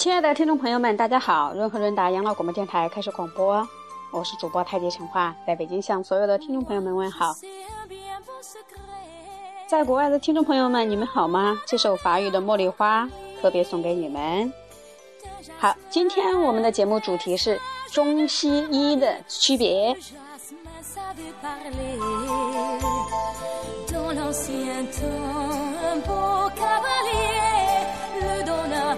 亲爱的听众朋友们，大家好！润和润达养老广播电台开始广播，我是主播太极陈化，在北京向所有的听众朋友们问好。在国外的听众朋友们，你们好吗？这首法语的《茉莉花》特别送给你们。好，今天我们的节目主题是中西医的区别。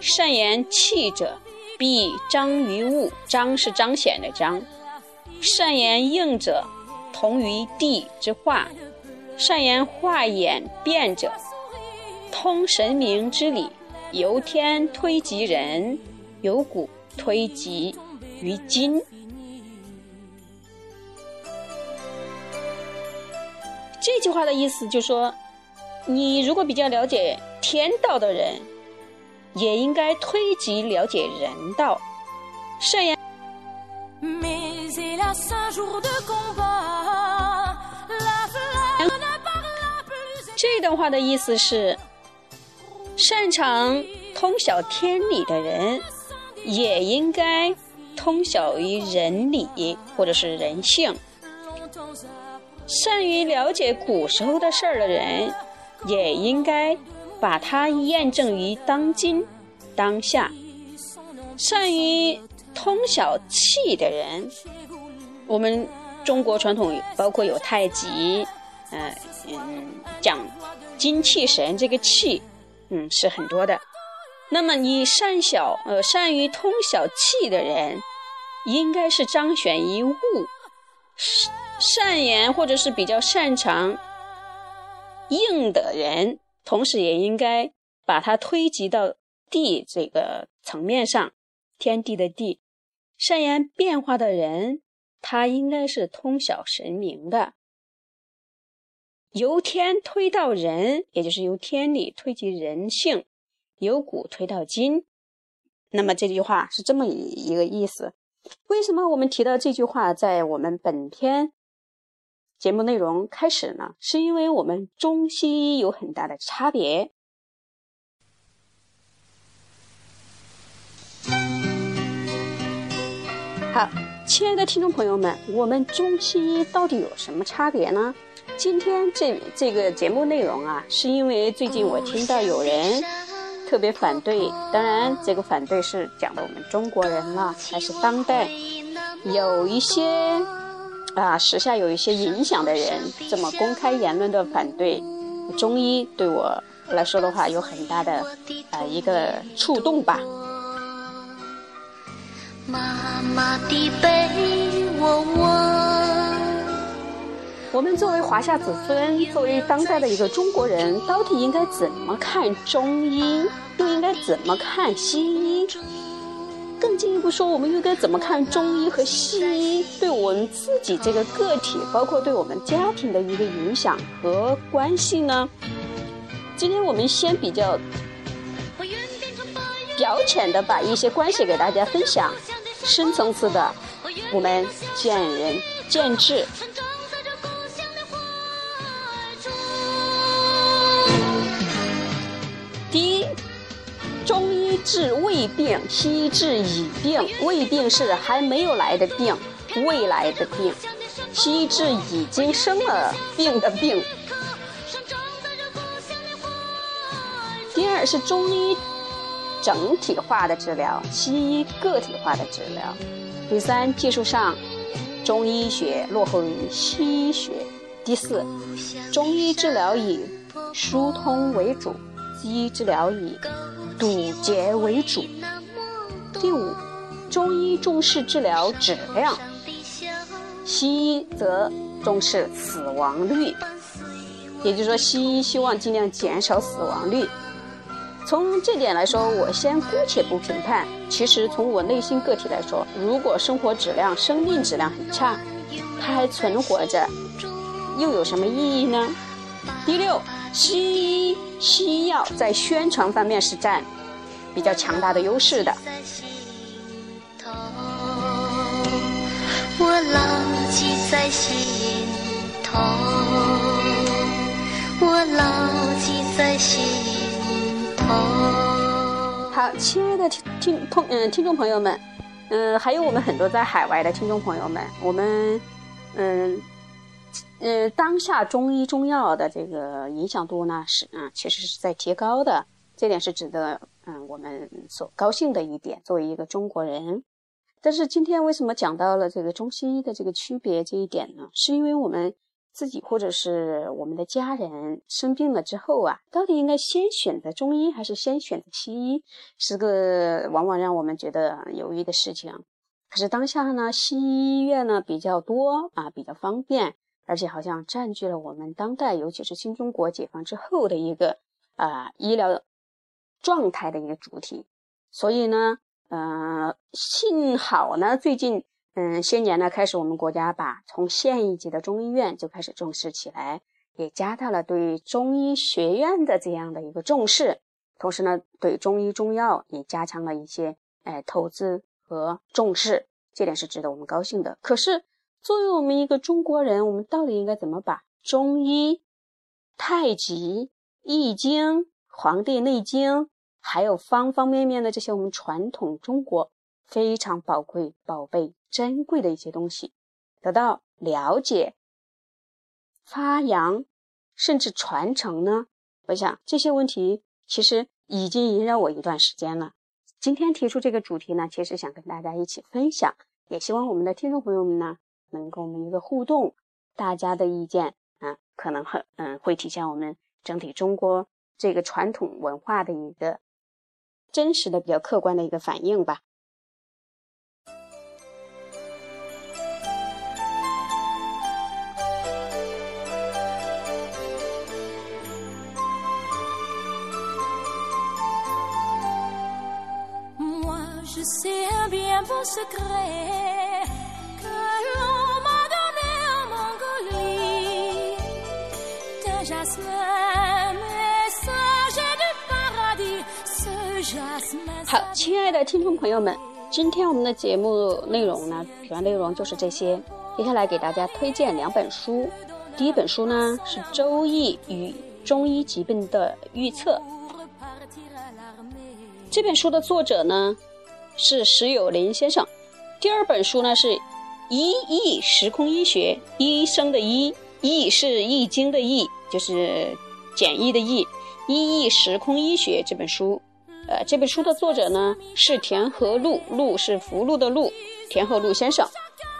善言气者，必彰于物。彰是彰显的彰。善言应者，同于地之化；善言化演变者，通神明之理，由天推及人，由古推及于今。这句话的意思就是说，你如果比较了解天道的人，也应该推及了解人道。善言。这段话的意思是，擅长通晓天理的人，也应该通晓于人理或者是人性。善于了解古时候的事儿的人，也应该把它验证于当今、当下。善于通晓气的人，我们中国传统包括有太极，嗯嗯，讲精气神这个气，嗯是很多的。那么你善晓呃善于通晓气的人，应该是彰显于物。善言或者是比较擅长应的人，同时也应该把它推及到地这个层面上，天地的地。善言变化的人，他应该是通晓神明的，由天推到人，也就是由天理推及人性，由古推到今。那么这句话是这么一一个意思。为什么我们提到这句话在我们本篇？节目内容开始呢，是因为我们中西医有很大的差别。好，亲爱的听众朋友们，我们中西医到底有什么差别呢？今天这这个节目内容啊，是因为最近我听到有人特别反对，当然这个反对是讲的我们中国人了，还是当代有一些。啊，时下有一些影响的人这么公开言论的反对中医，对我来说的话，有很大的呃一个触动吧。妈妈的背，我问，我们作为华夏子孙，作为当代的一个中国人，到底应该怎么看中医，又应该怎么看西医？进一步说，我们应该怎么看中医和西医对我们自己这个个体，包括对我们家庭的一个影响和关系呢？今天我们先比较表浅的把一些关系给大家分享，深层次的我们见仁见智。中医治未病，西医治已病。未病是还没有来的病，未来的病；西医治已经生了病的病。第二是中医整体化的治疗，西医个体化的治疗。第三，技术上中医学落后于西医学。第四，中医治疗以疏通为主，西医治疗以。堵截为主。第五，中医重视治疗质量，西医则重视死亡率。也就是说，西医希望尽量减少死亡率。从这点来说，我先姑且不评判。其实从我内心个体来说，如果生活质量、生命质量很差，它还存活着，又有什么意义呢？第六，西医西药在宣传方面是占比较强大的优势的。我牢记在心头，我牢记在心头。好，亲爱的听听朋嗯听众朋友们，嗯，还有我们很多在海外的听众朋友们，我们嗯呃，当下中医中药的这个影响度呢是啊，其实是在提高的，这点是值得嗯我们所高兴的一点。作为一个中国人。但是今天为什么讲到了这个中西医的这个区别这一点呢？是因为我们自己或者是我们的家人生病了之后啊，到底应该先选择中医还是先选择西医，是个往往让我们觉得犹豫的事情。可是当下呢，西医医院呢比较多啊，比较方便，而且好像占据了我们当代，尤其是新中国解放之后的一个啊医疗状态的一个主体，所以呢。嗯，幸好呢，最近嗯些年呢，开始我们国家把从县一级的中医院就开始重视起来，也加大了对中医学院的这样的一个重视，同时呢，对中医中药也加强了一些哎投资和重视，这点是值得我们高兴的。可是，作为我们一个中国人，我们到底应该怎么把中医、太极、易经、黄帝内经？还有方方面面的这些我们传统中国非常宝贵、宝贝、珍贵的一些东西，得到了解、发扬，甚至传承呢？我想这些问题其实已经萦绕我一段时间了。今天提出这个主题呢，其实想跟大家一起分享，也希望我们的听众朋友们呢，能跟我们一个互动，大家的意见啊，可能很嗯，会体现我们整体中国这个传统文化的一个。真实的、比较客观的一个反应吧。好，亲爱的听众朋友们，今天我们的节目内容呢，主要内容就是这些。接下来给大家推荐两本书。第一本书呢是《周易与中医疾病的预测》，这本书的作者呢是石有林先生。第二本书呢是《医易时空医学》，医生的医，易是易经的易，就是简易的易，《医易时空医学》这本书。呃，这本书的作者呢是田和路，路是福禄的禄，田和禄先生。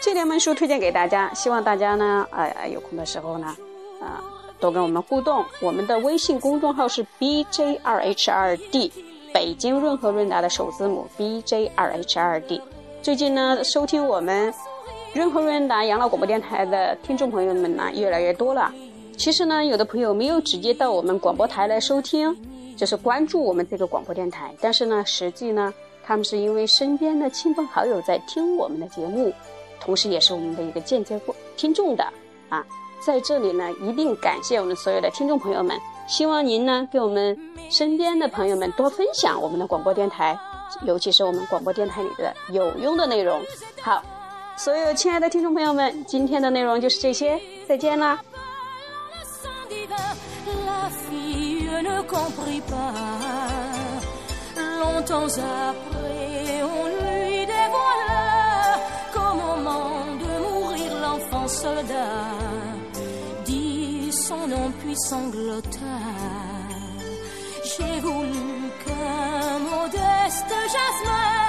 这两本书推荐给大家，希望大家呢，呃，有空的时候呢，啊，多跟我们互动。我们的微信公众号是 B J 二 H 二 D，北京润和润达的首字母 B J 二 H 二 D。最近呢，收听我们润和润达养老广播电台的听众朋友们呢越来越多了。其实呢，有的朋友没有直接到我们广播台来收听。就是关注我们这个广播电台，但是呢，实际呢，他们是因为身边的亲朋好友在听我们的节目，同时也是我们的一个间接听众的啊。在这里呢，一定感谢我们所有的听众朋友们，希望您呢，给我们身边的朋友们多分享我们的广播电台，尤其是我们广播电台里的有用的内容。好，所有亲爱的听众朋友们，今天的内容就是这些，再见啦。Ne comprit pas. Longtemps après, on lui dévoila qu'au moment de mourir, l'enfant soldat dit son nom puis sanglota. J'ai voulu qu'un modeste jasmin